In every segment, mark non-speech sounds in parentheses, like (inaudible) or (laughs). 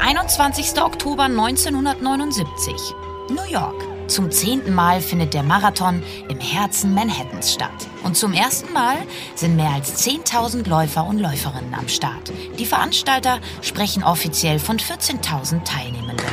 Der 21. Oktober 1979. New York. Zum zehnten Mal findet der Marathon im Herzen Manhattans statt. Und zum ersten Mal sind mehr als 10.000 Läufer und Läuferinnen am Start. Die Veranstalter sprechen offiziell von 14.000 Teilnehmenden.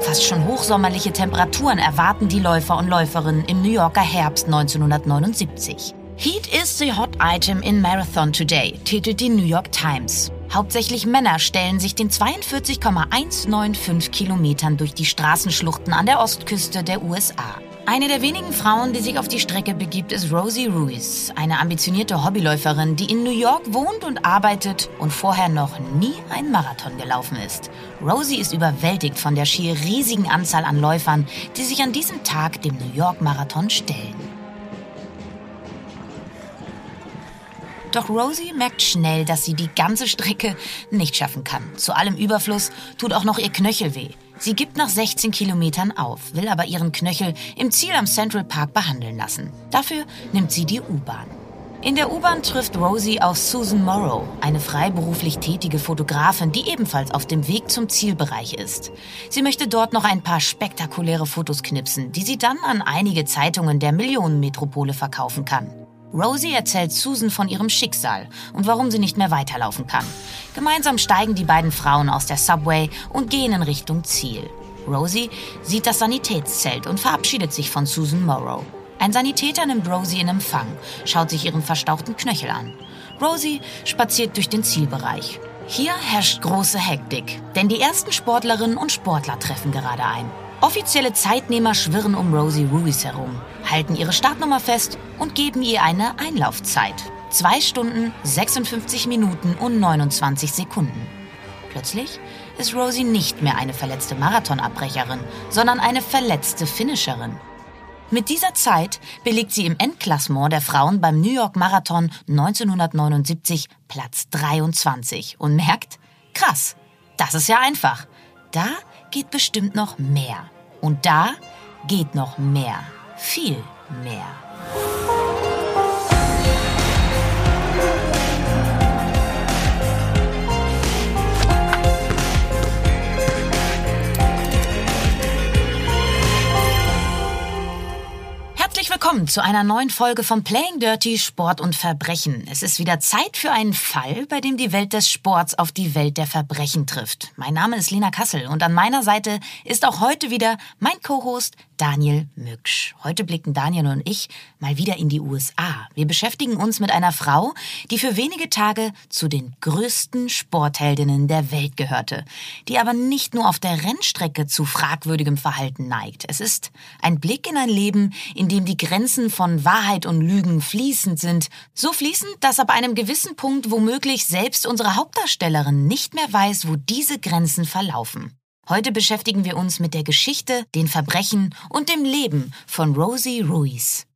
Fast schon hochsommerliche Temperaturen erwarten die Läufer und Läuferinnen im New Yorker Herbst 1979. Heat is the hot item in Marathon today, titelt die New York Times. Hauptsächlich Männer stellen sich den 42,195 Kilometern durch die Straßenschluchten an der Ostküste der USA. Eine der wenigen Frauen, die sich auf die Strecke begibt, ist Rosie Ruiz, eine ambitionierte Hobbyläuferin, die in New York wohnt und arbeitet und vorher noch nie einen Marathon gelaufen ist. Rosie ist überwältigt von der schier riesigen Anzahl an Läufern, die sich an diesem Tag dem New York Marathon stellen. Doch Rosie merkt schnell, dass sie die ganze Strecke nicht schaffen kann. Zu allem Überfluss tut auch noch ihr Knöchel weh. Sie gibt nach 16 Kilometern auf, will aber ihren Knöchel im Ziel am Central Park behandeln lassen. Dafür nimmt sie die U-Bahn. In der U-Bahn trifft Rosie auf Susan Morrow, eine freiberuflich tätige Fotografin, die ebenfalls auf dem Weg zum Zielbereich ist. Sie möchte dort noch ein paar spektakuläre Fotos knipsen, die sie dann an einige Zeitungen der Millionenmetropole verkaufen kann. Rosie erzählt Susan von ihrem Schicksal und warum sie nicht mehr weiterlaufen kann. Gemeinsam steigen die beiden Frauen aus der Subway und gehen in Richtung Ziel. Rosie sieht das Sanitätszelt und verabschiedet sich von Susan Morrow. Ein Sanitäter nimmt Rosie in Empfang, schaut sich ihren verstauchten Knöchel an. Rosie spaziert durch den Zielbereich. Hier herrscht große Hektik, denn die ersten Sportlerinnen und Sportler treffen gerade ein. Offizielle Zeitnehmer schwirren um Rosie Ruiz herum, halten ihre Startnummer fest und geben ihr eine Einlaufzeit. Zwei Stunden, 56 Minuten und 29 Sekunden. Plötzlich ist Rosie nicht mehr eine verletzte Marathonabbrecherin, sondern eine verletzte Finisherin. Mit dieser Zeit belegt sie im Endklassement der Frauen beim New York Marathon 1979 Platz 23 und merkt, krass, das ist ja einfach. Da geht bestimmt noch mehr. Und da geht noch mehr. Viel mehr. Willkommen zu einer neuen Folge von Playing Dirty Sport und Verbrechen. Es ist wieder Zeit für einen Fall, bei dem die Welt des Sports auf die Welt der Verbrechen trifft. Mein Name ist Lena Kassel und an meiner Seite ist auch heute wieder mein Co-Host Daniel Mücksch. Heute blicken Daniel und ich mal wieder in die USA. Wir beschäftigen uns mit einer Frau, die für wenige Tage zu den größten Sportheldinnen der Welt gehörte, die aber nicht nur auf der Rennstrecke zu fragwürdigem Verhalten neigt. Es ist ein Blick in ein Leben, in dem die Grenzen von Wahrheit und Lügen fließend sind, so fließend, dass ab einem gewissen Punkt womöglich selbst unsere Hauptdarstellerin nicht mehr weiß, wo diese Grenzen verlaufen. Heute beschäftigen wir uns mit der Geschichte, den Verbrechen und dem Leben von Rosie Ruiz.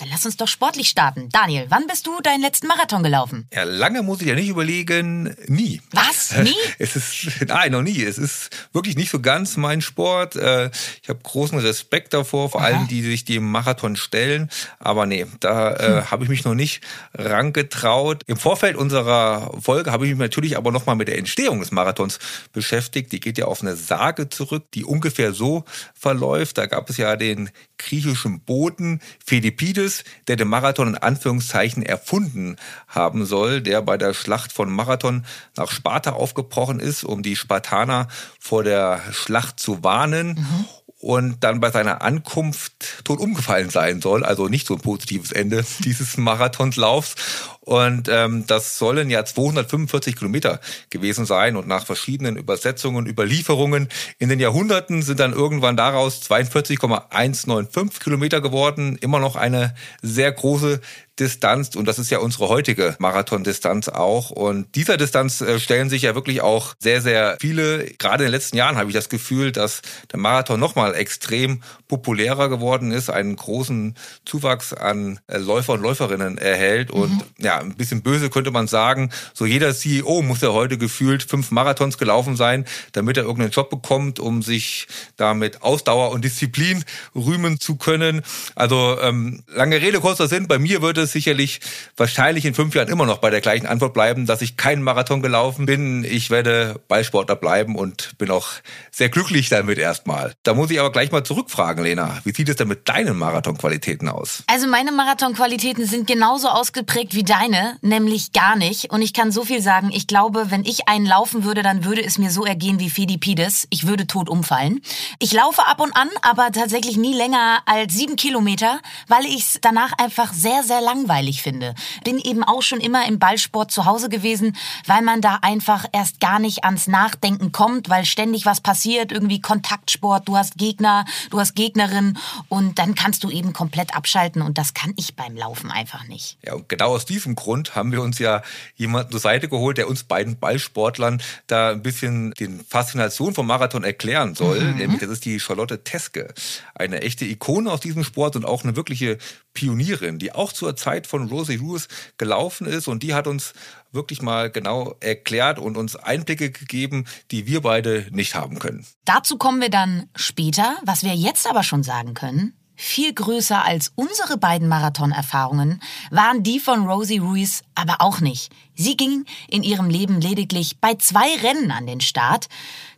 Dann lass uns doch sportlich starten. Daniel, wann bist du deinen letzten Marathon gelaufen? Ja, lange muss ich ja nicht überlegen. Nie. Was? Nie? Es ist, (laughs) nein, noch nie. Es ist wirklich nicht so ganz mein Sport. Äh, ich habe großen Respekt davor, vor allem die, die sich dem Marathon stellen. Aber nee, da äh, hm. habe ich mich noch nicht rangetraut. Im Vorfeld unserer Folge habe ich mich natürlich aber nochmal mit der Entstehung des Marathons beschäftigt. Die geht ja auf eine Sage zurück, die ungefähr so verläuft. Da gab es ja den griechischen Boten Philippides, der den Marathon in Anführungszeichen erfunden haben soll, der bei der Schlacht von Marathon nach Sparta aufgebrochen ist, um die Spartaner vor der Schlacht zu warnen. Mhm und dann bei seiner Ankunft tot umgefallen sein soll. Also nicht so ein positives Ende (laughs) dieses Marathonslaufs. Und ähm, das sollen ja 245 Kilometer gewesen sein. Und nach verschiedenen Übersetzungen, Überlieferungen in den Jahrhunderten sind dann irgendwann daraus 42,195 Kilometer geworden. Immer noch eine sehr große Distanz und das ist ja unsere heutige Marathondistanz auch. Und dieser Distanz äh, stellen sich ja wirklich auch sehr, sehr viele. Gerade in den letzten Jahren habe ich das Gefühl, dass der Marathon nochmal extrem populärer geworden ist, einen großen Zuwachs an äh, Läufer und Läuferinnen erhält. Und mhm. ja, ein bisschen böse könnte man sagen, so jeder CEO muss ja heute gefühlt fünf Marathons gelaufen sein, damit er irgendeinen Job bekommt, um sich damit Ausdauer und Disziplin rühmen zu können. Also ähm, lange Rede, kurzer Sinn, bei mir wird es es sicherlich wahrscheinlich in fünf Jahren immer noch bei der gleichen Antwort bleiben, dass ich keinen Marathon gelaufen bin. Ich werde Ballsportler bleiben und bin auch sehr glücklich damit erstmal. Da muss ich aber gleich mal zurückfragen, Lena. Wie sieht es denn mit deinen Marathonqualitäten aus? Also meine Marathonqualitäten sind genauso ausgeprägt wie deine, nämlich gar nicht. Und ich kann so viel sagen, ich glaube, wenn ich einen laufen würde, dann würde es mir so ergehen wie Fedipides. Ich würde tot umfallen. Ich laufe ab und an, aber tatsächlich nie länger als sieben Kilometer, weil ich es danach einfach sehr, sehr langweilig finde. Bin eben auch schon immer im Ballsport zu Hause gewesen, weil man da einfach erst gar nicht ans Nachdenken kommt, weil ständig was passiert, irgendwie Kontaktsport, du hast Gegner, du hast Gegnerin und dann kannst du eben komplett abschalten und das kann ich beim Laufen einfach nicht. Ja, und genau aus diesem Grund haben wir uns ja jemanden zur Seite geholt, der uns beiden Ballsportlern da ein bisschen den Faszination vom Marathon erklären soll. Mhm. Nämlich, das ist die Charlotte Teske. Eine echte Ikone aus diesem Sport und auch eine wirkliche Pionierin, die auch zur Zeit von Rosie Ruiz gelaufen ist und die hat uns wirklich mal genau erklärt und uns Einblicke gegeben, die wir beide nicht haben können. Dazu kommen wir dann später. Was wir jetzt aber schon sagen können, viel größer als unsere beiden Marathonerfahrungen waren die von Rosie Ruiz aber auch nicht. Sie ging in ihrem Leben lediglich bei zwei Rennen an den Start.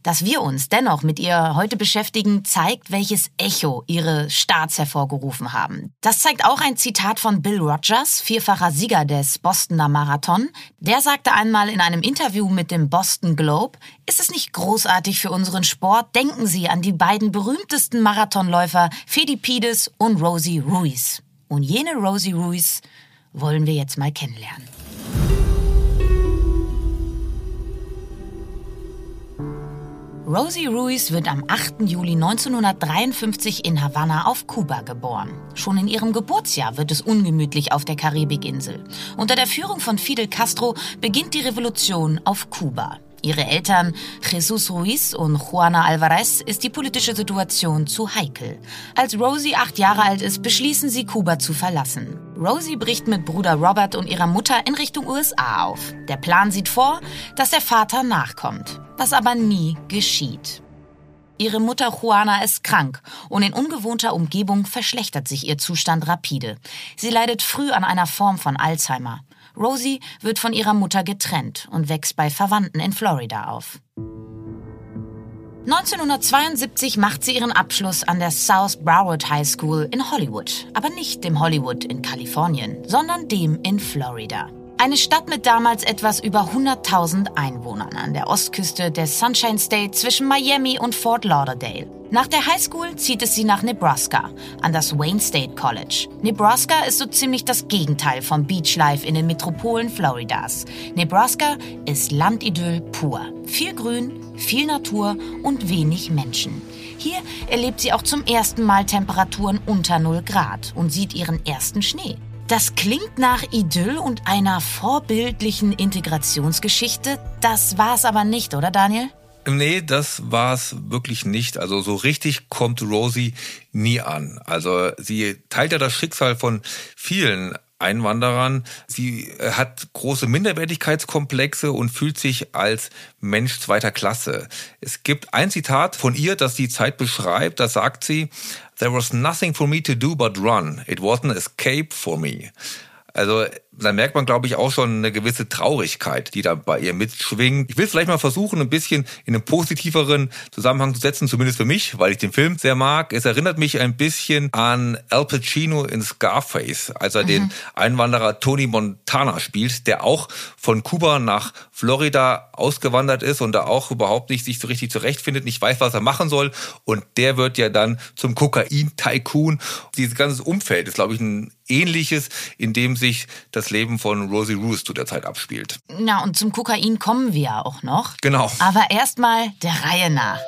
Dass wir uns dennoch mit ihr heute beschäftigen, zeigt, welches Echo ihre Starts hervorgerufen haben. Das zeigt auch ein Zitat von Bill Rogers, vierfacher Sieger des Bostoner Marathon. Der sagte einmal in einem Interview mit dem Boston Globe, ist es nicht großartig für unseren Sport? Denken Sie an die beiden berühmtesten Marathonläufer Fedipides und Rosie Ruiz. Und jene Rosie Ruiz wollen wir jetzt mal kennenlernen. Rosie Ruiz wird am 8. Juli 1953 in Havanna auf Kuba geboren. Schon in ihrem Geburtsjahr wird es ungemütlich auf der Karibikinsel. Unter der Führung von Fidel Castro beginnt die Revolution auf Kuba. Ihre Eltern Jesus Ruiz und Juana Alvarez ist die politische Situation zu heikel. Als Rosie acht Jahre alt ist, beschließen sie, Kuba zu verlassen. Rosie bricht mit Bruder Robert und ihrer Mutter in Richtung USA auf. Der Plan sieht vor, dass der Vater nachkommt, was aber nie geschieht. Ihre Mutter Juana ist krank und in ungewohnter Umgebung verschlechtert sich ihr Zustand rapide. Sie leidet früh an einer Form von Alzheimer. Rosie wird von ihrer Mutter getrennt und wächst bei Verwandten in Florida auf. 1972 macht sie ihren Abschluss an der South Broward High School in Hollywood, aber nicht dem Hollywood in Kalifornien, sondern dem in Florida. Eine Stadt mit damals etwas über 100.000 Einwohnern an der Ostküste des Sunshine State zwischen Miami und Fort Lauderdale. Nach der Highschool zieht es sie nach Nebraska, an das Wayne State College. Nebraska ist so ziemlich das Gegenteil vom Beachlife in den Metropolen Floridas. Nebraska ist Landidyll pur. Viel Grün, viel Natur und wenig Menschen. Hier erlebt sie auch zum ersten Mal Temperaturen unter 0 Grad und sieht ihren ersten Schnee. Das klingt nach Idyll und einer vorbildlichen Integrationsgeschichte. Das war's aber nicht, oder Daniel? Nee, das war's wirklich nicht. Also so richtig kommt Rosie nie an. Also sie teilt ja das Schicksal von vielen Einwanderern. Sie äh, hat große Minderwertigkeitskomplexe und fühlt sich als Mensch zweiter Klasse. Es gibt ein Zitat von ihr, das die Zeit beschreibt. Da sagt sie, There was nothing for me to do but run. It wasn't an escape for me. Also da merkt man, glaube ich, auch schon eine gewisse Traurigkeit, die da bei ihr mitschwingt. Ich will vielleicht mal versuchen, ein bisschen in einen positiveren Zusammenhang zu setzen, zumindest für mich, weil ich den Film sehr mag. Es erinnert mich ein bisschen an Al Pacino in Scarface, als er mhm. den Einwanderer Tony Montana spielt, der auch von Kuba nach Florida ausgewandert ist und da auch überhaupt nicht sich so richtig zurechtfindet, nicht weiß, was er machen soll. Und der wird ja dann zum Kokain-Tycoon. Dieses ganze Umfeld ist, glaube ich, ein ähnliches, in dem sich das das Leben von Rosie Roos zu der Zeit abspielt. Na, und zum Kokain kommen wir ja auch noch. Genau. Aber erstmal der Reihe nach.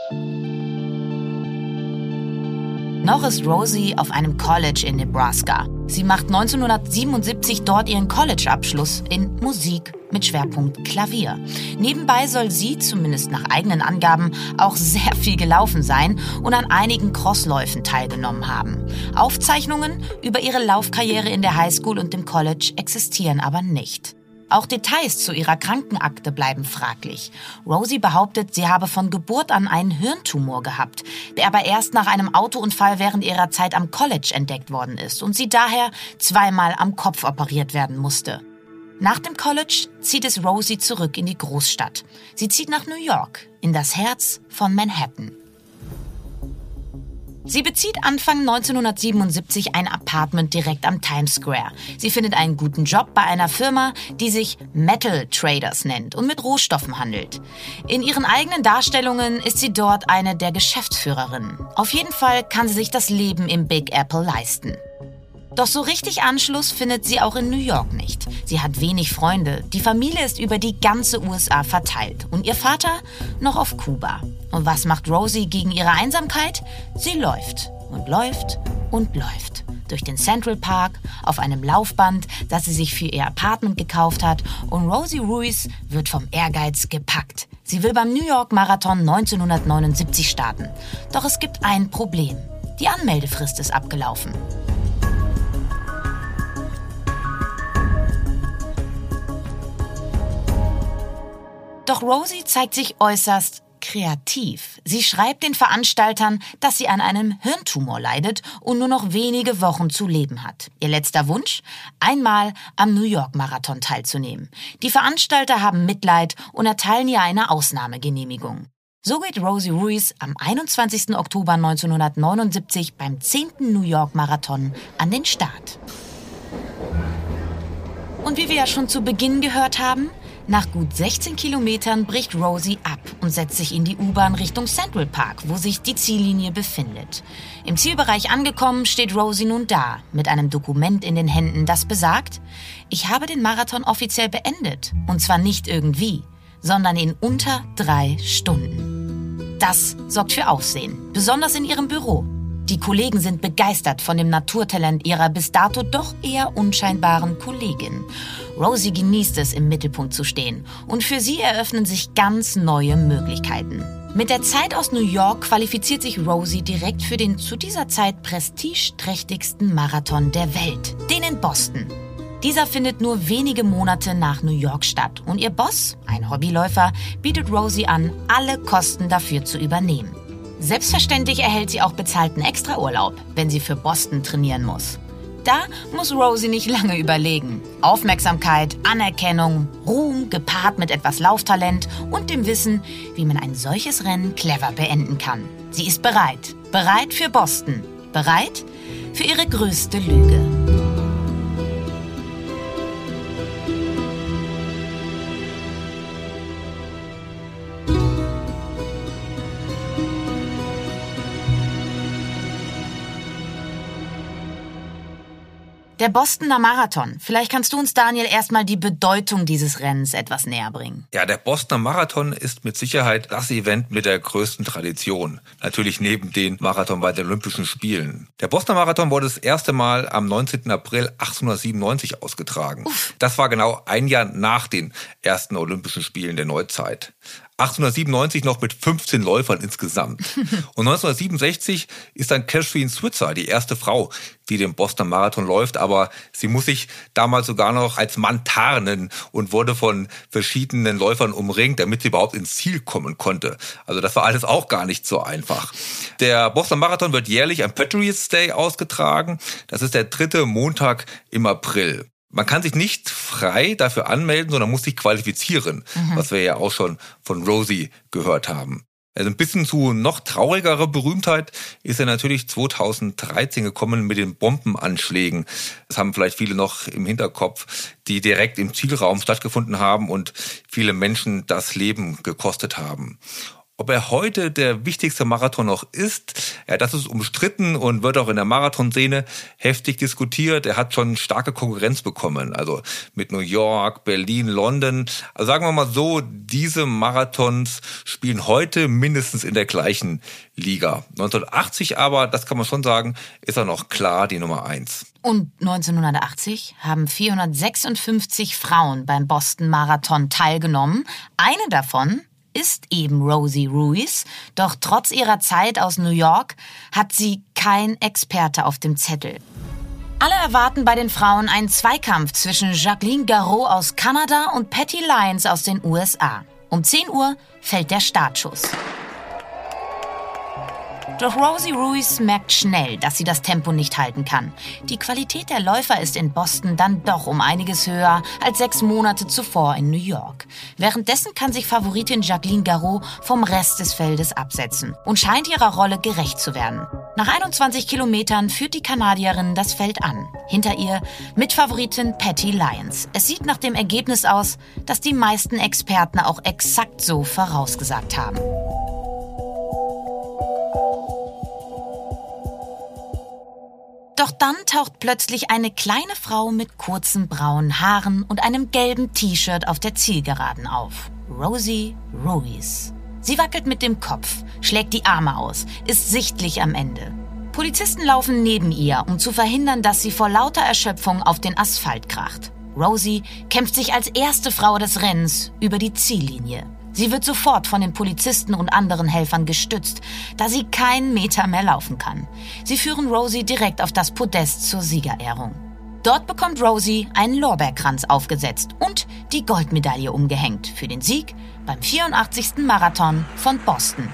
Noch ist Rosie auf einem College in Nebraska. Sie macht 1977 dort ihren College-Abschluss in Musik mit Schwerpunkt Klavier. Nebenbei soll sie, zumindest nach eigenen Angaben, auch sehr viel gelaufen sein und an einigen Crossläufen teilgenommen haben. Aufzeichnungen über ihre Laufkarriere in der Highschool und dem College existieren aber nicht. Auch Details zu ihrer Krankenakte bleiben fraglich. Rosie behauptet, sie habe von Geburt an einen Hirntumor gehabt, der aber erst nach einem Autounfall während ihrer Zeit am College entdeckt worden ist und sie daher zweimal am Kopf operiert werden musste. Nach dem College zieht es Rosie zurück in die Großstadt. Sie zieht nach New York, in das Herz von Manhattan. Sie bezieht Anfang 1977 ein Apartment direkt am Times Square. Sie findet einen guten Job bei einer Firma, die sich Metal Traders nennt und mit Rohstoffen handelt. In ihren eigenen Darstellungen ist sie dort eine der Geschäftsführerinnen. Auf jeden Fall kann sie sich das Leben im Big Apple leisten. Doch so richtig Anschluss findet sie auch in New York nicht. Sie hat wenig Freunde, die Familie ist über die ganze USA verteilt und ihr Vater noch auf Kuba. Und was macht Rosie gegen ihre Einsamkeit? Sie läuft und läuft und läuft. Durch den Central Park, auf einem Laufband, das sie sich für ihr Apartment gekauft hat. Und Rosie Ruiz wird vom Ehrgeiz gepackt. Sie will beim New York Marathon 1979 starten. Doch es gibt ein Problem. Die Anmeldefrist ist abgelaufen. Doch Rosie zeigt sich äußerst kreativ. Sie schreibt den Veranstaltern, dass sie an einem Hirntumor leidet und nur noch wenige Wochen zu leben hat. Ihr letzter Wunsch? Einmal am New York Marathon teilzunehmen. Die Veranstalter haben Mitleid und erteilen ihr eine Ausnahmegenehmigung. So geht Rosie Ruiz am 21. Oktober 1979 beim 10. New York Marathon an den Start. Und wie wir ja schon zu Beginn gehört haben, nach gut 16 Kilometern bricht Rosie ab und setzt sich in die U-Bahn Richtung Central Park, wo sich die Ziellinie befindet. Im Zielbereich angekommen steht Rosie nun da, mit einem Dokument in den Händen, das besagt, ich habe den Marathon offiziell beendet. Und zwar nicht irgendwie, sondern in unter drei Stunden. Das sorgt für Aufsehen, besonders in ihrem Büro. Die Kollegen sind begeistert von dem Naturtalent ihrer bis dato doch eher unscheinbaren Kollegin. Rosie genießt es, im Mittelpunkt zu stehen. Und für sie eröffnen sich ganz neue Möglichkeiten. Mit der Zeit aus New York qualifiziert sich Rosie direkt für den zu dieser Zeit prestigeträchtigsten Marathon der Welt, den in Boston. Dieser findet nur wenige Monate nach New York statt und ihr Boss, ein Hobbyläufer, bietet Rosie an, alle Kosten dafür zu übernehmen. Selbstverständlich erhält sie auch bezahlten Extraurlaub, wenn sie für Boston trainieren muss. Da muss Rosie nicht lange überlegen. Aufmerksamkeit, Anerkennung, Ruhm gepaart mit etwas Lauftalent und dem Wissen, wie man ein solches Rennen clever beenden kann. Sie ist bereit. Bereit für Boston. Bereit für ihre größte Lüge. Der Bostoner Marathon. Vielleicht kannst du uns, Daniel, erstmal die Bedeutung dieses Rennens etwas näher bringen. Ja, der Bostoner Marathon ist mit Sicherheit das Event mit der größten Tradition. Natürlich neben den Marathon bei den Olympischen Spielen. Der Bostoner Marathon wurde das erste Mal am 19. April 1897 ausgetragen. Uff. Das war genau ein Jahr nach den ersten Olympischen Spielen der Neuzeit. 1897 noch mit 15 Läufern insgesamt. (laughs) Und 1967 ist dann Catherine Switzer die erste Frau, die den Boston Marathon läuft, aber sie muss sich damals sogar noch als Mann tarnen und wurde von verschiedenen Läufern umringt, damit sie überhaupt ins Ziel kommen konnte. Also das war alles auch gar nicht so einfach. Der Boston Marathon wird jährlich am Patriots Day ausgetragen. Das ist der dritte Montag im April. Man kann sich nicht frei dafür anmelden, sondern muss sich qualifizieren, mhm. was wir ja auch schon von Rosie gehört haben. Also ein bisschen zu noch traurigere Berühmtheit ist er natürlich 2013 gekommen mit den Bombenanschlägen. Das haben vielleicht viele noch im Hinterkopf, die direkt im Zielraum stattgefunden haben und viele Menschen das Leben gekostet haben. Ob er heute der wichtigste Marathon noch ist, ja, das ist umstritten und wird auch in der Marathonszene heftig diskutiert. Er hat schon starke Konkurrenz bekommen, also mit New York, Berlin, London. Also sagen wir mal so, diese Marathons spielen heute mindestens in der gleichen Liga. 1980 aber, das kann man schon sagen, ist er noch klar die Nummer eins. Und 1980 haben 456 Frauen beim Boston Marathon teilgenommen. Eine davon ist eben Rosie Ruiz, doch trotz ihrer Zeit aus New York hat sie kein Experte auf dem Zettel. Alle erwarten bei den Frauen einen Zweikampf zwischen Jacqueline Garraud aus Kanada und Patty Lyons aus den USA. Um 10 Uhr fällt der Startschuss. Doch Rosie Ruiz merkt schnell, dass sie das Tempo nicht halten kann. Die Qualität der Läufer ist in Boston dann doch um einiges höher als sechs Monate zuvor in New York. Währenddessen kann sich Favoritin Jacqueline Garraud vom Rest des Feldes absetzen und scheint ihrer Rolle gerecht zu werden. Nach 21 Kilometern führt die Kanadierin das Feld an. Hinter ihr Mitfavoritin Patty Lyons. Es sieht nach dem Ergebnis aus, das die meisten Experten auch exakt so vorausgesagt haben. Dann taucht plötzlich eine kleine Frau mit kurzen braunen Haaren und einem gelben T-Shirt auf der Zielgeraden auf. Rosie Ruiz. Sie wackelt mit dem Kopf, schlägt die Arme aus, ist sichtlich am Ende. Polizisten laufen neben ihr, um zu verhindern, dass sie vor lauter Erschöpfung auf den Asphalt kracht. Rosie kämpft sich als erste Frau des Rennens über die Ziellinie. Sie wird sofort von den Polizisten und anderen Helfern gestützt, da sie keinen Meter mehr laufen kann. Sie führen Rosie direkt auf das Podest zur Siegerehrung. Dort bekommt Rosie einen Lorbeerkranz aufgesetzt und die Goldmedaille umgehängt für den Sieg beim 84. Marathon von Boston.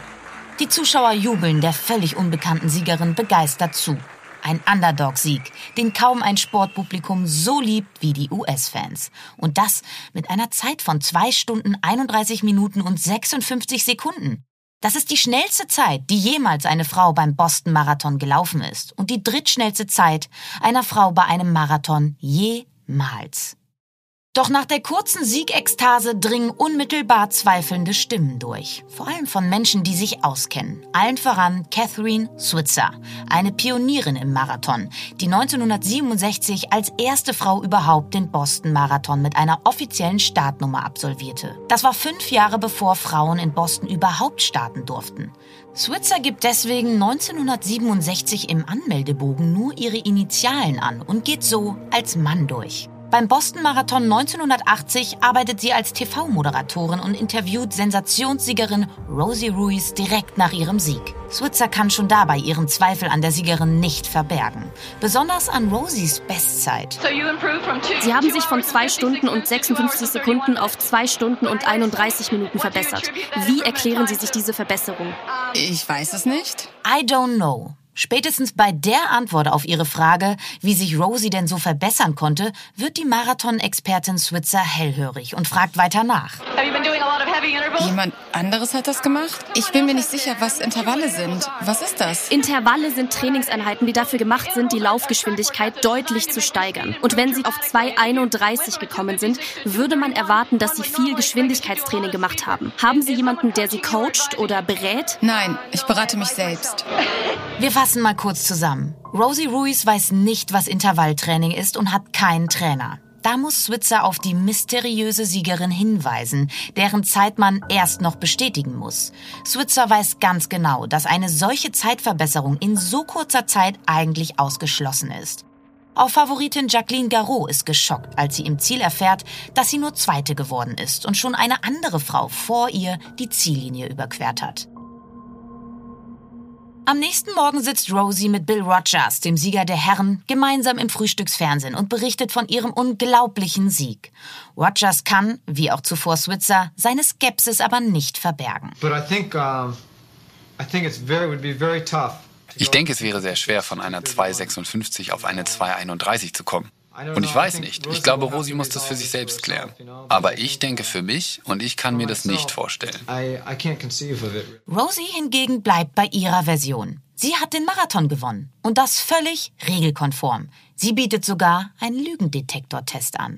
Die Zuschauer jubeln der völlig unbekannten Siegerin begeistert zu. Ein Underdog-Sieg, den kaum ein Sportpublikum so liebt wie die US-Fans. Und das mit einer Zeit von 2 Stunden 31 Minuten und 56 Sekunden. Das ist die schnellste Zeit, die jemals eine Frau beim Boston Marathon gelaufen ist und die drittschnellste Zeit einer Frau bei einem Marathon jemals. Doch nach der kurzen Siegekstase dringen unmittelbar zweifelnde Stimmen durch. Vor allem von Menschen, die sich auskennen. Allen voran Catherine Switzer, eine Pionierin im Marathon, die 1967 als erste Frau überhaupt den Boston Marathon mit einer offiziellen Startnummer absolvierte. Das war fünf Jahre bevor Frauen in Boston überhaupt starten durften. Switzer gibt deswegen 1967 im Anmeldebogen nur ihre Initialen an und geht so als Mann durch. Beim Boston Marathon 1980 arbeitet sie als TV-Moderatorin und interviewt Sensationssiegerin Rosie Ruiz direkt nach ihrem Sieg. Switzer kann schon dabei ihren Zweifel an der Siegerin nicht verbergen. Besonders an Rosies Bestzeit. Sie haben sich von 2 Stunden und 56 Sekunden auf 2 Stunden und 31 Minuten verbessert. Wie erklären Sie sich diese Verbesserung? Ich weiß es nicht. I don't know. Spätestens bei der Antwort auf ihre Frage, wie sich Rosie denn so verbessern konnte, wird die Marathon-Expertin Switzer hellhörig und fragt weiter nach. Jemand anderes hat das gemacht? Ich bin mir nicht sicher, was Intervalle sind. Was ist das? Intervalle sind Trainingseinheiten, die dafür gemacht sind, die Laufgeschwindigkeit deutlich zu steigern. Und wenn Sie auf 2,31 gekommen sind, würde man erwarten, dass Sie viel Geschwindigkeitstraining gemacht haben. Haben Sie jemanden, der Sie coacht oder berät? Nein, ich berate mich selbst. Wir fassen mal kurz zusammen. Rosie Ruiz weiß nicht, was Intervalltraining ist und hat keinen Trainer. Da muss Switzer auf die mysteriöse Siegerin hinweisen, deren Zeit man erst noch bestätigen muss. Switzer weiß ganz genau, dass eine solche Zeitverbesserung in so kurzer Zeit eigentlich ausgeschlossen ist. Auch Favoritin Jacqueline Garraud ist geschockt, als sie im Ziel erfährt, dass sie nur Zweite geworden ist und schon eine andere Frau vor ihr die Ziellinie überquert hat. Am nächsten Morgen sitzt Rosie mit Bill Rogers, dem Sieger der Herren, gemeinsam im Frühstücksfernsehen und berichtet von ihrem unglaublichen Sieg. Rogers kann, wie auch zuvor Switzer, seine Skepsis aber nicht verbergen. Ich denke, es wäre sehr schwer, von einer 2,56 auf eine 2,31 zu kommen. Und ich weiß nicht. Ich glaube, Rosi muss das für sich selbst klären. Aber ich denke für mich und ich kann mir das nicht vorstellen. Rosie hingegen bleibt bei ihrer Version. Sie hat den Marathon gewonnen. Und das völlig regelkonform. Sie bietet sogar einen Lügendetektortest an.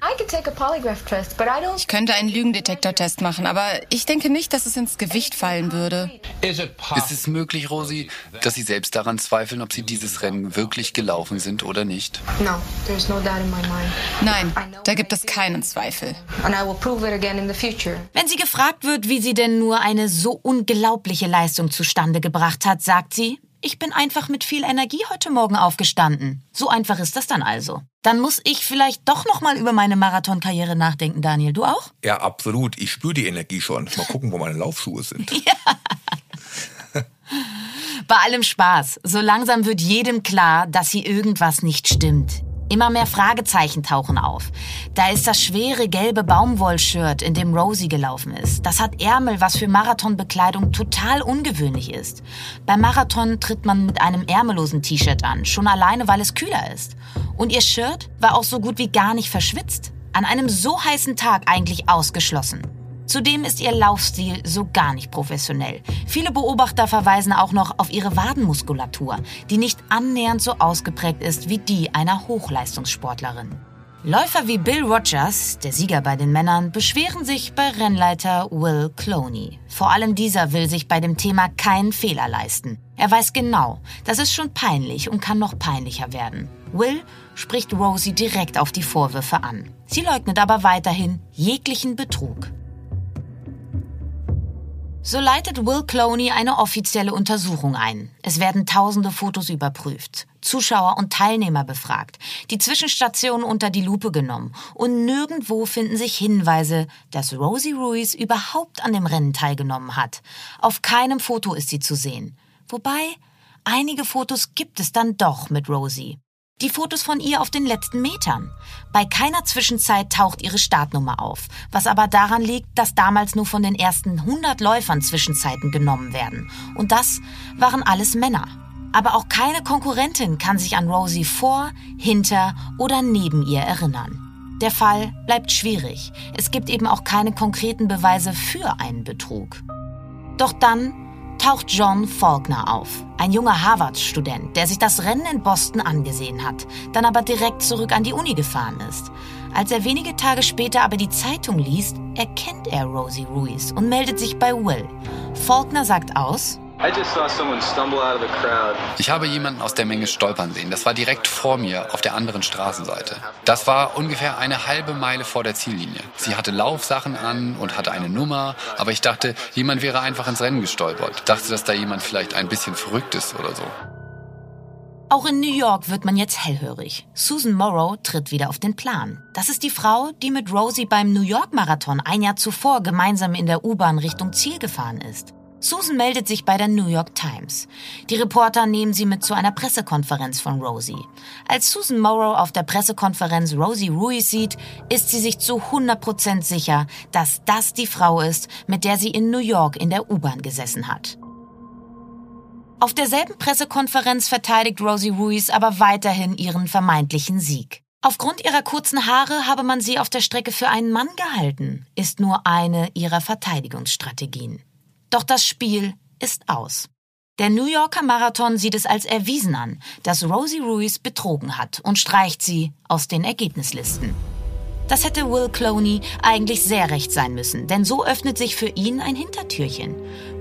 Ich könnte einen Lügendetektortest machen, aber ich denke nicht, dass es ins Gewicht fallen würde. Ist es möglich, Rosi, dass Sie selbst daran zweifeln, ob Sie dieses Rennen wirklich gelaufen sind oder nicht? Nein, da gibt es keinen Zweifel. Wenn sie gefragt wird, wie sie denn nur eine so unglaubliche Leistung zustande gebracht hat, sagt sie, ich bin einfach mit viel Energie heute Morgen aufgestanden. So einfach ist das dann also. Dann muss ich vielleicht doch noch mal über meine Marathonkarriere nachdenken, Daniel. Du auch? Ja, absolut. Ich spüre die Energie schon. Mal gucken, wo meine Laufschuhe sind. (laughs) ja. Bei allem Spaß. So langsam wird jedem klar, dass hier irgendwas nicht stimmt. Immer mehr Fragezeichen tauchen auf. Da ist das schwere gelbe Baumwollshirt, in dem Rosie gelaufen ist. Das hat Ärmel, was für Marathonbekleidung total ungewöhnlich ist. Beim Marathon tritt man mit einem ärmellosen T-Shirt an, schon alleine, weil es kühler ist. Und ihr Shirt war auch so gut wie gar nicht verschwitzt. An einem so heißen Tag eigentlich ausgeschlossen. Zudem ist ihr Laufstil so gar nicht professionell. Viele Beobachter verweisen auch noch auf ihre Wadenmuskulatur, die nicht annähernd so ausgeprägt ist wie die einer Hochleistungssportlerin. Läufer wie Bill Rogers, der Sieger bei den Männern, beschweren sich bei Rennleiter Will Cloney. Vor allem dieser will sich bei dem Thema keinen Fehler leisten. Er weiß genau, das ist schon peinlich und kann noch peinlicher werden. Will spricht Rosie direkt auf die Vorwürfe an. Sie leugnet aber weiterhin jeglichen Betrug. So leitet Will Cloney eine offizielle Untersuchung ein. Es werden tausende Fotos überprüft, Zuschauer und Teilnehmer befragt, die Zwischenstationen unter die Lupe genommen und nirgendwo finden sich Hinweise, dass Rosie Ruiz überhaupt an dem Rennen teilgenommen hat. Auf keinem Foto ist sie zu sehen. Wobei, einige Fotos gibt es dann doch mit Rosie. Die Fotos von ihr auf den letzten Metern. Bei keiner Zwischenzeit taucht ihre Startnummer auf, was aber daran liegt, dass damals nur von den ersten 100 Läufern Zwischenzeiten genommen werden. Und das waren alles Männer. Aber auch keine Konkurrentin kann sich an Rosie vor, hinter oder neben ihr erinnern. Der Fall bleibt schwierig. Es gibt eben auch keine konkreten Beweise für einen Betrug. Doch dann taucht John Faulkner auf, ein junger Harvard-Student, der sich das Rennen in Boston angesehen hat, dann aber direkt zurück an die Uni gefahren ist. Als er wenige Tage später aber die Zeitung liest, erkennt er Rosie Ruiz und meldet sich bei Will. Faulkner sagt aus, ich habe jemanden aus der Menge stolpern sehen. Das war direkt vor mir auf der anderen Straßenseite. Das war ungefähr eine halbe Meile vor der Ziellinie. Sie hatte Laufsachen an und hatte eine Nummer, aber ich dachte, jemand wäre einfach ins Rennen gestolpert. Ich dachte, dass da jemand vielleicht ein bisschen verrückt ist oder so. Auch in New York wird man jetzt hellhörig. Susan Morrow tritt wieder auf den Plan. Das ist die Frau, die mit Rosie beim New York Marathon ein Jahr zuvor gemeinsam in der U-Bahn Richtung Ziel gefahren ist. Susan meldet sich bei der New York Times. Die Reporter nehmen sie mit zu einer Pressekonferenz von Rosie. Als Susan Morrow auf der Pressekonferenz Rosie Ruiz sieht, ist sie sich zu 100% sicher, dass das die Frau ist, mit der sie in New York in der U-Bahn gesessen hat. Auf derselben Pressekonferenz verteidigt Rosie Ruiz aber weiterhin ihren vermeintlichen Sieg. Aufgrund ihrer kurzen Haare habe man sie auf der Strecke für einen Mann gehalten, ist nur eine ihrer Verteidigungsstrategien. Doch das Spiel ist aus. Der New Yorker Marathon sieht es als erwiesen an, dass Rosie Ruiz betrogen hat und streicht sie aus den Ergebnislisten. Das hätte Will Cloney eigentlich sehr recht sein müssen, denn so öffnet sich für ihn ein Hintertürchen.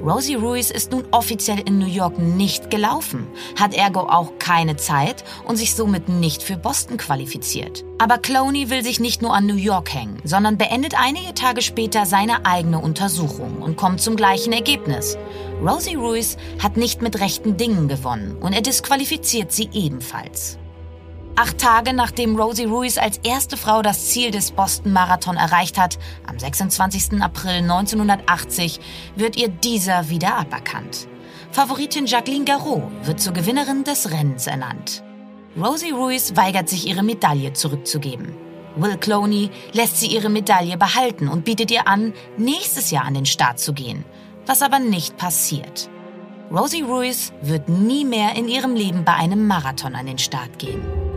Rosie Ruiz ist nun offiziell in New York nicht gelaufen, hat ergo auch keine Zeit und sich somit nicht für Boston qualifiziert. Aber Cloney will sich nicht nur an New York hängen, sondern beendet einige Tage später seine eigene Untersuchung und kommt zum gleichen Ergebnis. Rosie Ruiz hat nicht mit rechten Dingen gewonnen und er disqualifiziert sie ebenfalls. Acht Tage nachdem Rosie Ruiz als erste Frau das Ziel des Boston Marathon erreicht hat, am 26. April 1980, wird ihr dieser wieder aberkannt. Favoritin Jacqueline Garraud wird zur Gewinnerin des Rennens ernannt. Rosie Ruiz weigert sich, ihre Medaille zurückzugeben. Will Cloney lässt sie ihre Medaille behalten und bietet ihr an, nächstes Jahr an den Start zu gehen, was aber nicht passiert. Rosie Ruiz wird nie mehr in ihrem Leben bei einem Marathon an den Start gehen.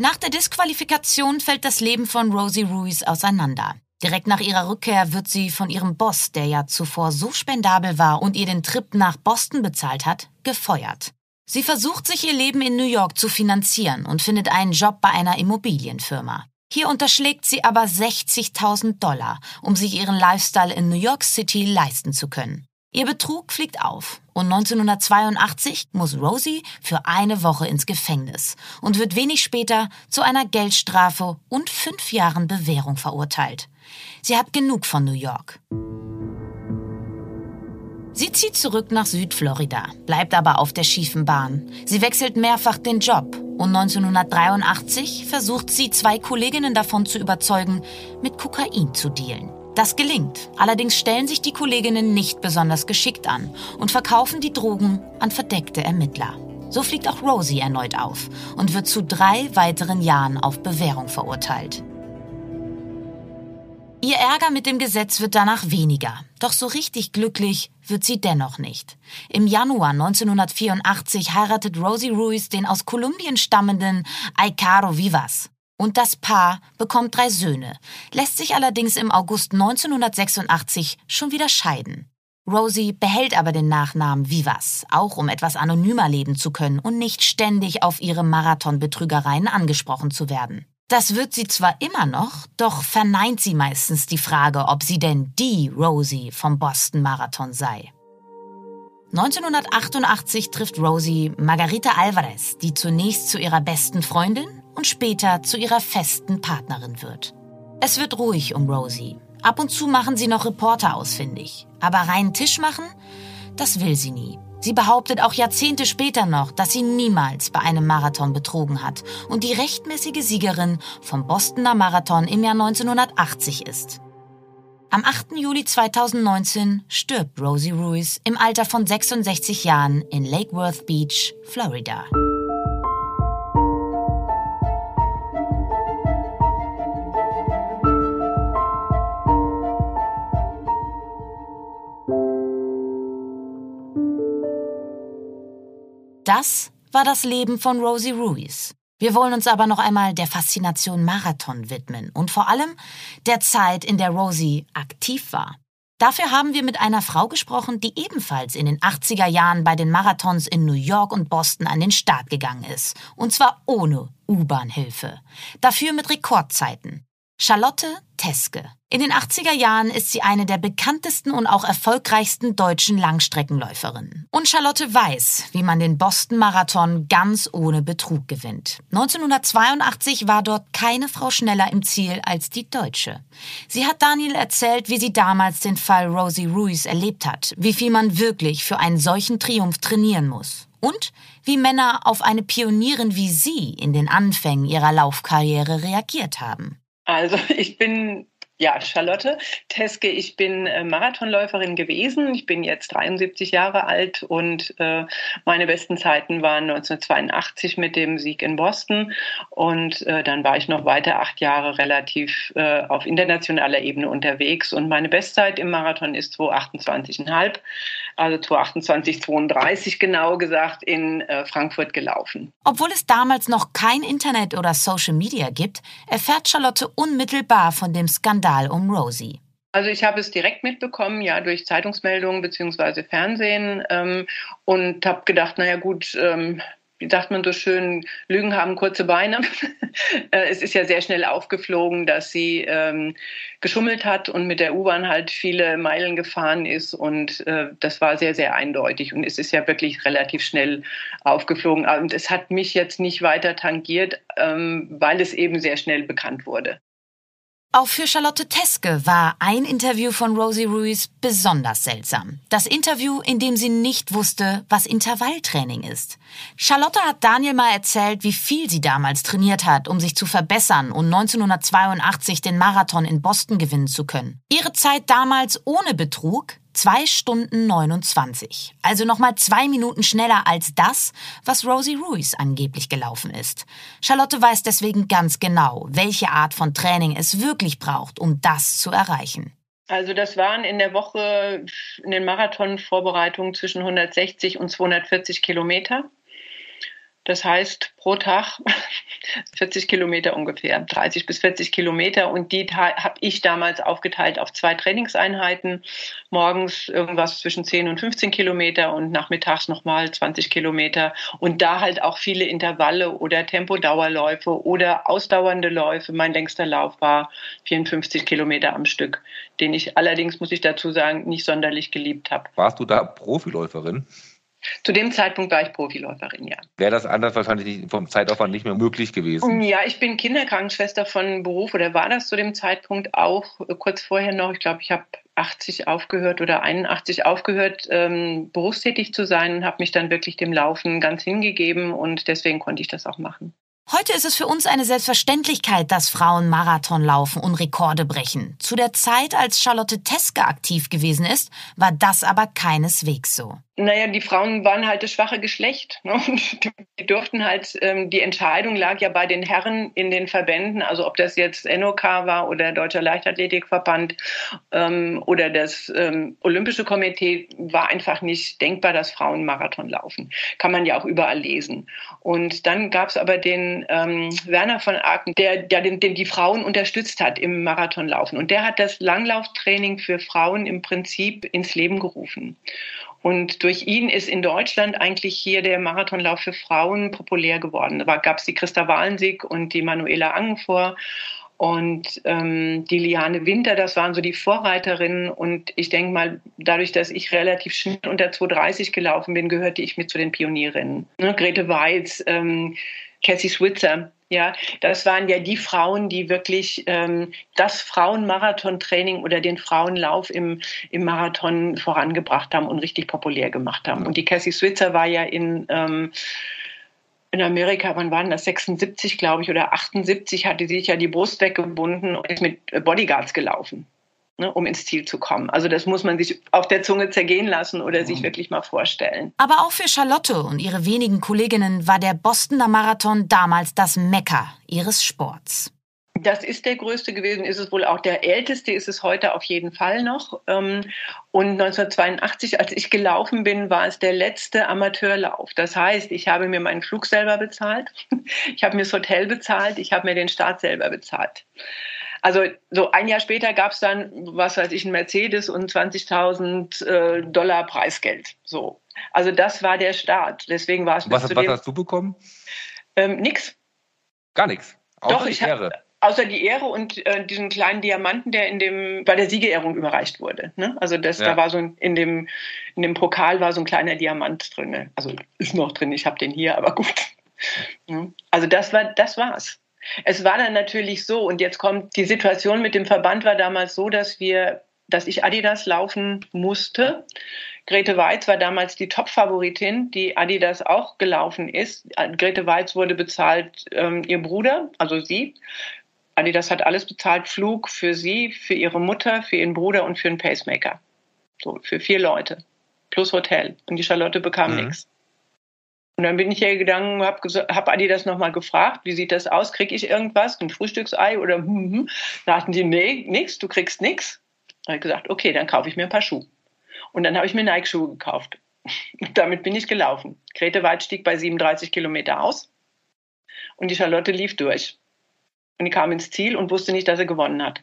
Nach der Disqualifikation fällt das Leben von Rosie Ruiz auseinander. Direkt nach ihrer Rückkehr wird sie von ihrem Boss, der ja zuvor so spendabel war und ihr den Trip nach Boston bezahlt hat, gefeuert. Sie versucht sich ihr Leben in New York zu finanzieren und findet einen Job bei einer Immobilienfirma. Hier unterschlägt sie aber 60.000 Dollar, um sich ihren Lifestyle in New York City leisten zu können. Ihr Betrug fliegt auf und 1982 muss Rosie für eine Woche ins Gefängnis und wird wenig später zu einer Geldstrafe und fünf Jahren Bewährung verurteilt. Sie hat genug von New York. Sie zieht zurück nach Südflorida, bleibt aber auf der schiefen Bahn. Sie wechselt mehrfach den Job Und 1983 versucht sie, zwei Kolleginnen davon zu überzeugen, mit Kokain zu dealen. Das gelingt. Allerdings stellen sich die Kolleginnen nicht besonders geschickt an und verkaufen die Drogen an verdeckte Ermittler. So fliegt auch Rosie erneut auf und wird zu drei weiteren Jahren auf Bewährung verurteilt. Ihr Ärger mit dem Gesetz wird danach weniger. Doch so richtig glücklich wird sie dennoch nicht. Im Januar 1984 heiratet Rosie Ruiz den aus Kolumbien stammenden Aicaro Vivas. Und das Paar bekommt drei Söhne, lässt sich allerdings im August 1986 schon wieder scheiden. Rosie behält aber den Nachnamen Vivas, auch um etwas anonymer leben zu können und nicht ständig auf ihre Marathonbetrügereien angesprochen zu werden. Das wird sie zwar immer noch, doch verneint sie meistens die Frage, ob sie denn die Rosie vom Boston Marathon sei. 1988 trifft Rosie Margarita Alvarez, die zunächst zu ihrer besten Freundin und später zu ihrer festen Partnerin wird. Es wird ruhig um Rosie. Ab und zu machen sie noch Reporter ausfindig. Aber reinen Tisch machen, das will sie nie. Sie behauptet auch Jahrzehnte später noch, dass sie niemals bei einem Marathon betrogen hat und die rechtmäßige Siegerin vom Bostoner Marathon im Jahr 1980 ist. Am 8. Juli 2019 stirbt Rosie Ruiz im Alter von 66 Jahren in Lake Worth Beach, Florida. Das war das Leben von Rosie Ruiz. Wir wollen uns aber noch einmal der Faszination Marathon widmen und vor allem der Zeit, in der Rosie aktiv war. Dafür haben wir mit einer Frau gesprochen, die ebenfalls in den 80er Jahren bei den Marathons in New York und Boston an den Start gegangen ist. Und zwar ohne U-Bahn-Hilfe. Dafür mit Rekordzeiten. Charlotte Teske. In den 80er Jahren ist sie eine der bekanntesten und auch erfolgreichsten deutschen Langstreckenläuferinnen. Und Charlotte weiß, wie man den Boston Marathon ganz ohne Betrug gewinnt. 1982 war dort keine Frau schneller im Ziel als die Deutsche. Sie hat Daniel erzählt, wie sie damals den Fall Rosie Ruiz erlebt hat, wie viel man wirklich für einen solchen Triumph trainieren muss. Und wie Männer auf eine Pionierin wie sie in den Anfängen ihrer Laufkarriere reagiert haben. Also ich bin ja, Charlotte Teske, ich bin äh, Marathonläuferin gewesen. Ich bin jetzt 73 Jahre alt und äh, meine besten Zeiten waren 1982 mit dem Sieg in Boston. Und äh, dann war ich noch weiter acht Jahre relativ äh, auf internationaler Ebene unterwegs. Und meine Bestzeit im Marathon ist 228,5, also 228, 32 genau gesagt, in äh, Frankfurt gelaufen. Obwohl es damals noch kein Internet oder Social Media gibt, erfährt Charlotte unmittelbar von dem Skandal Skandal um Rosie. Also ich habe es direkt mitbekommen, ja, durch Zeitungsmeldungen beziehungsweise Fernsehen ähm, und habe gedacht, naja gut, ähm, wie sagt man so schön, Lügen haben kurze Beine. (laughs) Äh, es ist ja sehr schnell aufgeflogen, dass sie ähm, geschummelt hat und mit der U-Bahn halt viele Meilen gefahren ist. Und äh, das war sehr, sehr eindeutig. Und es ist ja wirklich relativ schnell aufgeflogen. Und es hat mich jetzt nicht weiter tangiert, ähm, weil es eben sehr schnell bekannt wurde. Auch für Charlotte Teske war ein Interview von Rosie Ruiz besonders seltsam. Das Interview, in dem sie nicht wusste, was Intervalltraining ist. Charlotte hat Daniel mal erzählt, wie viel sie damals trainiert hat, um sich zu verbessern und 1982 den Marathon in Boston gewinnen zu können. Ihre Zeit damals ohne Betrug 2 Stunden 29. Also nochmal zwei Minuten schneller als das, was Rosie Ruiz angeblich gelaufen ist. Charlotte weiß deswegen ganz genau, welche Art von Training es wirklich braucht, um das zu erreichen. Also das waren in der Woche in den Marathonvorbereitungen zwischen 160 und 240 Kilometer. Das heißt pro Tag (laughs) 40 Kilometer ungefähr, 30 bis 40 Kilometer. Und die habe ich damals aufgeteilt auf zwei Trainingseinheiten. Morgens irgendwas zwischen 10 und 15 Kilometer und nachmittags nochmal 20 Kilometer. Und da halt auch viele Intervalle oder Tempodauerläufe oder ausdauernde Läufe. Mein längster Lauf war 54 Kilometer am Stück, den ich allerdings, muss ich dazu sagen, nicht sonderlich geliebt habe. Warst du da Profiläuferin? Zu dem Zeitpunkt war ich Profiläuferin, ja. Wäre das anders wahrscheinlich vom Zeitaufwand nicht mehr möglich gewesen? Ja, ich bin Kinderkrankenschwester von Beruf oder war das zu dem Zeitpunkt auch kurz vorher noch. Ich glaube, ich habe 80 aufgehört oder 81 aufgehört, ähm, berufstätig zu sein und habe mich dann wirklich dem Laufen ganz hingegeben und deswegen konnte ich das auch machen. Heute ist es für uns eine Selbstverständlichkeit, dass Frauen Marathon laufen und Rekorde brechen. Zu der Zeit, als Charlotte Teske aktiv gewesen ist, war das aber keineswegs so. Naja, die Frauen waren halt das schwache Geschlecht. Ne? die durften halt, ähm, die Entscheidung lag ja bei den Herren in den Verbänden, also ob das jetzt NOK war oder Deutscher Leichtathletikverband ähm, oder das ähm, Olympische Komitee, war einfach nicht denkbar, dass Frauen Marathon laufen. Kann man ja auch überall lesen. Und dann gab es aber den ähm, Werner von Aken, der, der den, den die Frauen unterstützt hat im Marathonlaufen. Und der hat das Langlauftraining für Frauen im Prinzip ins Leben gerufen. Und durch ihn ist in Deutschland eigentlich hier der Marathonlauf für Frauen populär geworden. Da gab es die Christa Walensig und die Manuela Angenvor und ähm, die Liane Winter, das waren so die Vorreiterinnen. Und ich denke mal, dadurch, dass ich relativ schnell unter 2,30 gelaufen bin, gehörte ich mit zu den Pionierinnen. Ne? Grete Weiz, ähm, Cassie Switzer, ja, das waren ja die Frauen, die wirklich ähm, das Frauenmarathon-Training oder den Frauenlauf im, im Marathon vorangebracht haben und richtig populär gemacht haben. Und die Cassie Switzer war ja in, ähm, in Amerika, wann waren das? 76, glaube ich, oder 78, hatte sie sich ja die Brust weggebunden und ist mit Bodyguards gelaufen ne, um ins Ziel zu kommen. Also das muss man sich auf der Zunge zergehen lassen oder sich mhm. wirklich mal vorstellen. Aber auch für Charlotte und ihre wenigen Kolleginnen war der Bostoner Marathon damals das Mekka ihres Sports. Das ist der größte gewesen, ist es wohl auch der älteste, ist es heute auf jeden Fall noch. Ähm, und 1982, als ich gelaufen bin, war es der letzte Amateurlauf. Das heißt, ich habe mir meinen Flug selber bezahlt, (laughs) ich habe mir das Hotel bezahlt, ich habe mir den Start selber bezahlt. Also so ein Jahr später gab es dann, was weiß ich, ein Mercedes und 20.000 äh, Dollar Preisgeld. So. Also das war der Start. Deswegen war es. Was, was hast du bekommen? Ähm, nix. Gar nichts. Außer Doch, ich Ehre. außer die Ehre und äh, diesen kleinen Diamanten, der in dem bei der Siegerehrung überreicht wurde. Ne? Also das, ja. da war so ein, in dem in dem Pokal war so ein kleiner Diamant drin. Also ist noch drin. Ich habe den hier, aber gut. (laughs) Also das war das war's. Es war dann natürlich so, und jetzt kommt die Situation mit dem Verband war damals so, dass wir, dass ich Adidas laufen musste. Grete Weiz war damals die Top-Favoritin, die Adidas auch gelaufen ist. Grete Weiz wurde bezahlt, ähm, ihr Bruder, also sie. Adidas hat alles bezahlt, Flug für sie, für ihre Mutter, für ihren Bruder und für einen Pacemaker. So, für vier Leute. Plus Hotel. Und die Charlotte bekam mhm. nichts. Und dann bin ich hier gegangen, habe hab Adi das nochmal gefragt, wie sieht das aus? Kriege ich irgendwas? Ein Frühstücksei oder hm, hm. Sagten die, nee, nix, du kriegst nix. Da habe ich gesagt, okay, dann kaufe ich mir ein paar Schuhe. Und dann habe ich mir Nike-Schuhe gekauft. (laughs) Damit bin ich gelaufen. Grete Wald stieg bei 37 Kilometer aus und die Charlotte lief durch. Und die kam ins Ziel und wusste nicht, dass er gewonnen hat.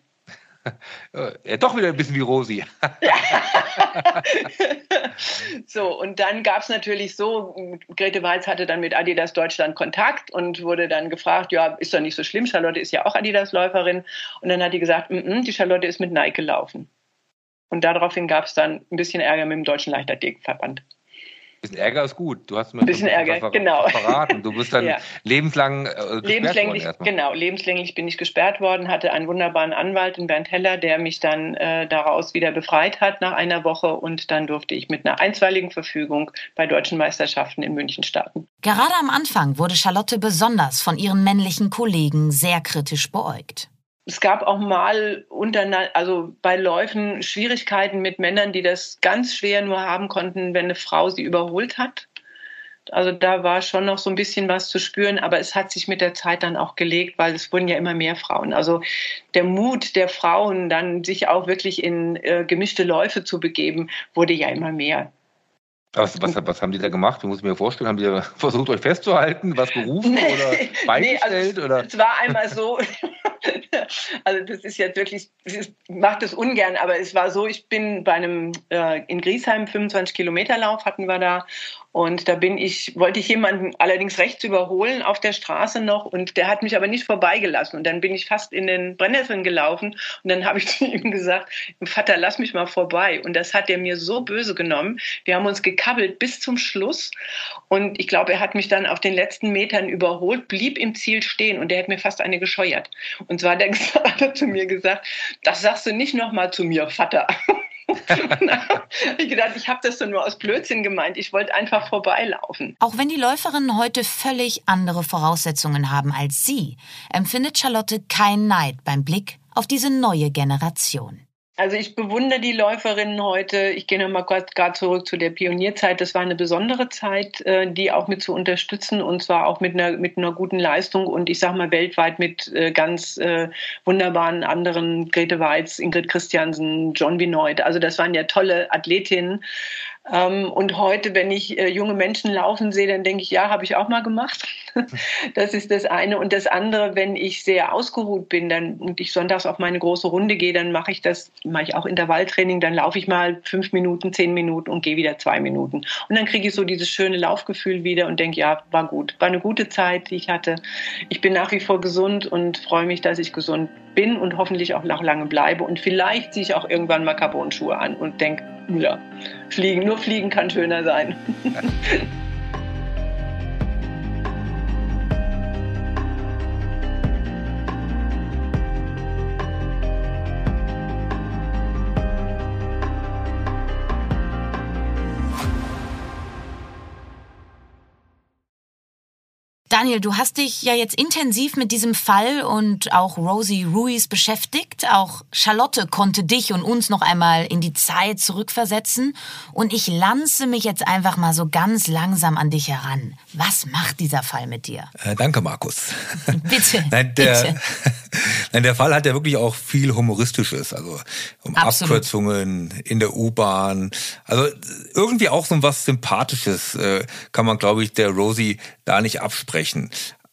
Ja, doch wieder ein bisschen wie Rosi. (laughs) so, und dann gab es natürlich so, Grete Weiz hatte dann mit Adidas Deutschland Kontakt und wurde dann gefragt, ja, ist doch nicht so schlimm, Charlotte ist ja auch Adidas-Läuferin. Und dann hat die gesagt, mm -mm, die Charlotte ist mit Nike gelaufen. Und daraufhin gab es dann ein bisschen Ärger mit dem Deutschen Leichtathletikverband bisschen Ärger ist gut. Du hast mir ein bisschen Ärger, ver genau. verraten. Du bist dann (laughs) ja. lebenslang äh, lebenslänglich, Genau, lebenslänglich bin ich gesperrt worden, hatte einen wunderbaren Anwalt, den Bernd Heller, der mich dann äh, daraus wieder befreit hat nach einer Woche und dann durfte ich mit einer einstweiligen Verfügung bei deutschen Meisterschaften in München starten. Gerade am Anfang wurde Charlotte besonders von ihren männlichen Kollegen sehr kritisch beäugt es gab auch mal untereinander, also bei Läufen Schwierigkeiten mit Männern, die das ganz schwer nur haben konnten, wenn eine Frau sie überholt hat. Also da war schon noch so ein bisschen was zu spüren, aber es hat sich mit der Zeit dann auch gelegt, weil es wurden ja immer mehr Frauen. Also der Mut der Frauen, dann sich auch wirklich in äh, gemischte Läufe zu begeben, wurde ja immer mehr. Was, was, was, haben die da gemacht? Du musst mir vorstellen, haben die da (laughs) versucht, euch festzuhalten, was gerufen oder beigestellt? (laughs) Nee, also oder? Es war einmal so, (laughs) Also das ist jetzt wirklich, ich mache das ungern, aber es war so, ich bin bei einem äh, in Griesheim 25 Kilometer Lauf hatten wir da und da bin ich, wollte ich jemanden allerdings rechts überholen auf der Straße noch und der hat mich aber nicht vorbeigelassen. Und dann bin ich fast in den Brennnesseln gelaufen und dann (laughs) habe ich zu ihm gesagt, Vater, lass mich mal vorbei. Und das hat er mir so böse genommen. Wir haben uns gekabbelt bis zum Schluss und ich glaube, er hat mich dann auf den letzten Metern überholt, blieb im Ziel stehen und der hat mir fast eine gescheuert. Und zwar hat er, (laughs) zu mir gesagt, das sagst du nicht nochmal zu mir, Vater. (laughs) ich gedacht, ich habe das so nur aus Blödsinn gemeint. Ich wollte einfach vorbeilaufen. Auch wenn die Läuferinnen heute völlig andere Voraussetzungen haben als Sie, empfindet Charlotte keinen Neid beim Blick auf diese neue Generation. Also ich bewundere die Läuferinnen heute. Ich gehe nochmal gerade zurück zu der Pionierzeit. Das war eine besondere Zeit, äh, die auch mit zu unterstützen und zwar auch mit einer, mit einer guten Leistung und ich sage mal weltweit mit äh, ganz äh, wunderbaren anderen, Grete Weiz, Ingrid Christiansen, John Benoit. Also das waren ja tolle Athletinnen. Ähm, und heute, wenn ich äh, junge Menschen laufen sehe, dann denke ich, ja, habe ich auch mal gemacht. (laughs) das ist das eine. Und das andere, wenn ich sehr ausgeruht bin dann, und ich sonntags auf meine große Runde gehe, dann mache ich das, mache ich auch Intervalltraining, dann laufe ich mal fünf Minuten, zehn Minuten und gehe wieder zwei Minuten. Und dann kriege ich so dieses schöne Laufgefühl wieder und denke, ja, war gut. War eine gute Zeit, die ich hatte. Ich bin nach wie vor gesund und freue mich, dass ich gesund bin und hoffentlich auch noch lange bleibe. Und vielleicht ziehe ich auch irgendwann mal Carbon-Schuhe an und denke, ja, fliegen, nur fliegen kann schöner sein. (laughs) Daniel, du hast dich ja jetzt intensiv mit diesem Fall und auch Rosie Ruiz beschäftigt. Auch Charlotte konnte dich und uns noch einmal in die Zeit zurückversetzen. Und ich lanze mich jetzt einfach mal so ganz langsam an dich heran. Was macht dieser Fall mit dir? Äh, danke, Markus. (laughs) Bitte. (laughs) Nein, der, bitte. (laughs) Nein, der Fall hat ja wirklich auch viel Humoristisches. Also um Absolut. Abkürzungen in der U-Bahn. Also irgendwie auch so was Sympathisches äh, kann man, glaube ich, der Rosie da nicht absprechen.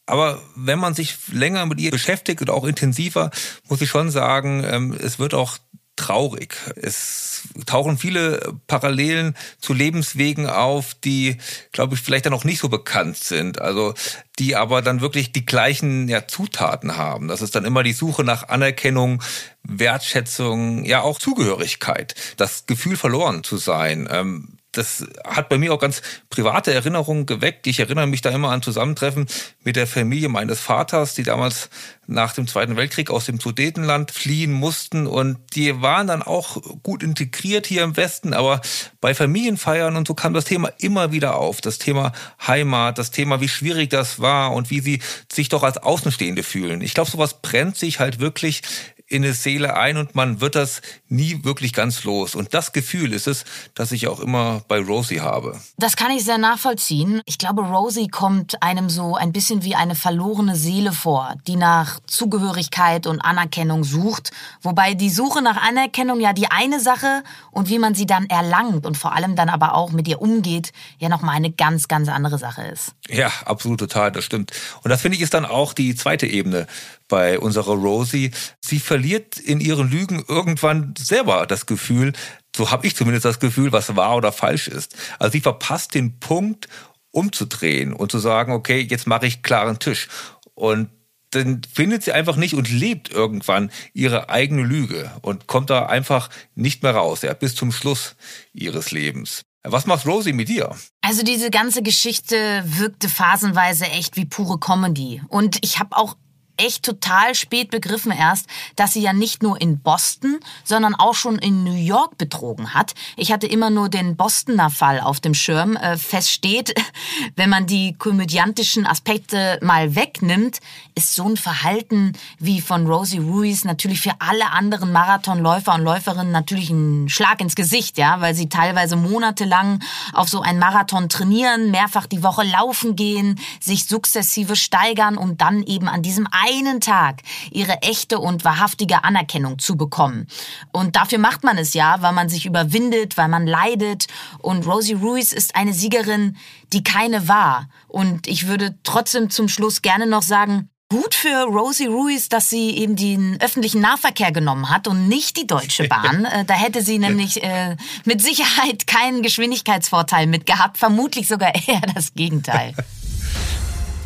Aber wenn man sich länger mit ihr beschäftigt und auch intensiver, muss ich schon sagen, ähm, es wird auch traurig. Es tauchen viele Parallelen zu Lebenswegen auf, die, glaube ich, vielleicht dann auch nicht so bekannt sind. Also die aber dann wirklich die gleichen ja, Zutaten haben. Das ist dann immer die Suche nach Anerkennung, Wertschätzung, ja auch Zugehörigkeit, das Gefühl verloren zu sein. Ähm, das hat bei mir auch ganz private Erinnerungen geweckt. Ich erinnere mich da immer an Zusammentreffen mit der Familie meines Vaters, die damals nach dem Zweiten Weltkrieg aus dem Sudetenland fliehen mussten und die waren dann auch gut integriert hier im Westen, aber bei Familienfeiern und so kam das Thema immer wieder auf. Das Thema Heimat, das Thema, wie schwierig das war und wie sie sich doch als Außenstehende fühlen. Ich glaube, sowas brennt sich halt wirklich in eine Seele ein und man wird das nie wirklich ganz los. Und das Gefühl ist es, das ich auch immer bei Rosie habe. Das kann ich sehr nachvollziehen. Ich glaube, Rosie kommt einem so ein bisschen wie eine verlorene Seele vor, die nach Zugehörigkeit und Anerkennung sucht. Wobei die Suche nach Anerkennung ja die eine Sache und wie man sie dann erlangt und vor allem dann aber auch mit ihr umgeht, ja nochmal eine ganz, ganz andere Sache ist. Ja, absolut total, das stimmt. Und das finde ich ist dann auch die zweite Ebene bei unserer Rosie. Sie verliert in ihren Lügen irgendwann selber das Gefühl, so habe ich zumindest das Gefühl, was wahr oder falsch ist. Also sie verpasst den Punkt, umzudrehen und zu sagen, okay, jetzt mache ich klaren Tisch. Und dann findet sie einfach nicht und lebt irgendwann ihre eigene Lüge und kommt da einfach nicht mehr raus, ja, bis zum Schluss ihres Lebens. Was macht Rosie mit dir? Also diese ganze Geschichte wirkte phasenweise echt wie pure Comedy. Und ich habe auch echt total spät begriffen erst, dass sie ja nicht nur in Boston, sondern auch schon in New York betrogen hat. Ich hatte immer nur den Bostoner Fall auf dem Schirm. Äh, fest steht, (laughs) wenn man die komödiantischen Aspekte mal wegnimmt, ist so ein Verhalten wie von Rosie Ruiz natürlich für alle anderen Marathonläufer und Läuferinnen natürlich ein Schlag ins Gesicht, ja, weil sie teilweise monatelang auf so einen Marathon trainieren, mehrfach die Woche laufen gehen, sich sukzessive steigern, um dann eben an diesem einen Tag ihre echte und wahrhaftige Anerkennung zu bekommen. Und dafür macht man es ja, weil man sich überwindet, weil man leidet. Und Rosie Ruiz ist eine Siegerin, die keine war. Und ich würde trotzdem zum Schluss gerne noch sagen, Gut für Rosie Ruiz, dass sie eben den öffentlichen Nahverkehr genommen hat und nicht die Deutsche (laughs) Bahn. Äh, da hätte sie nämlich äh, mit Sicherheit keinen Geschwindigkeitsvorteil mit gehabt, vermutlich sogar (laughs) eher das Gegenteil.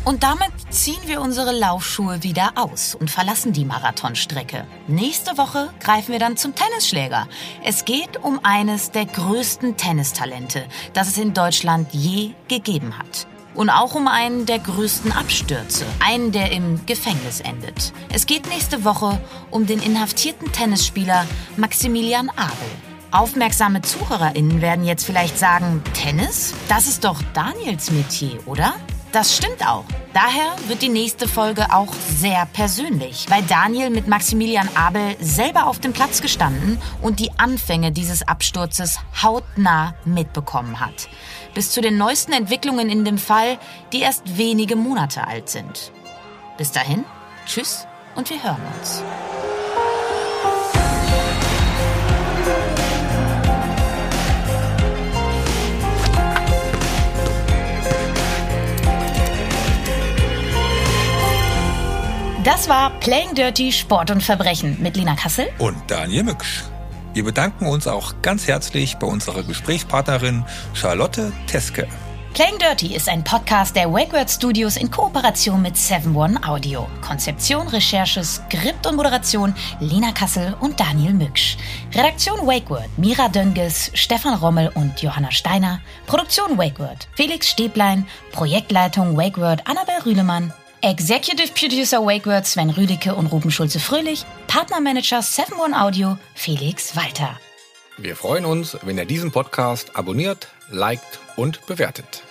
Und damit ziehen wir unsere Laufschuhe wieder aus und verlassen die Marathonstrecke. Nächste Woche greifen wir dann zum Tennisschläger. Es geht um eines der größten Tennistalente, das es in Deutschland je gegeben hat. Und auch um einen der größten Abstürze, einen, der im Gefängnis endet. Es geht nächste Woche um den inhaftierten Tennisspieler Maximilian Abel. Aufmerksame ZuhörerInnen werden jetzt vielleicht sagen, Tennis? Das ist doch Daniels Metier, oder? Das stimmt auch. Daher wird die nächste Folge auch sehr persönlich, weil Daniel mit Maximilian Abel selber auf dem Platz gestanden und die Anfänge dieses Absturzes hautnah mitbekommen hat. Bis zu den neuesten Entwicklungen in dem Fall, die erst wenige Monate alt sind. Bis dahin, tschüss und wir hören uns. Das war Playing Dirty Sport und Verbrechen mit Lina Kassel und Daniel Mücksch. Wir bedanken uns auch ganz herzlich bei unserer Gesprächspartnerin Charlotte Teske. Playing Dirty ist ein Podcast der WakeWord Studios in Kooperation mit 7 One Audio. Konzeption, Recherche, Skript und Moderation Lina Kassel und Daniel Mücksch. Redaktion WakeWord Mira Dönges, Stefan Rommel und Johanna Steiner. Produktion WakeWord Felix Stäblein. Projektleitung WakeWord Annabel Rühlemann. Executive Producer WakeWord Sven Rüdicke und Ruben Schulze-Fröhlich, Partnermanager 7 One Audio Felix Walter. Wir freuen uns, wenn ihr diesen Podcast abonniert, liked und bewertet.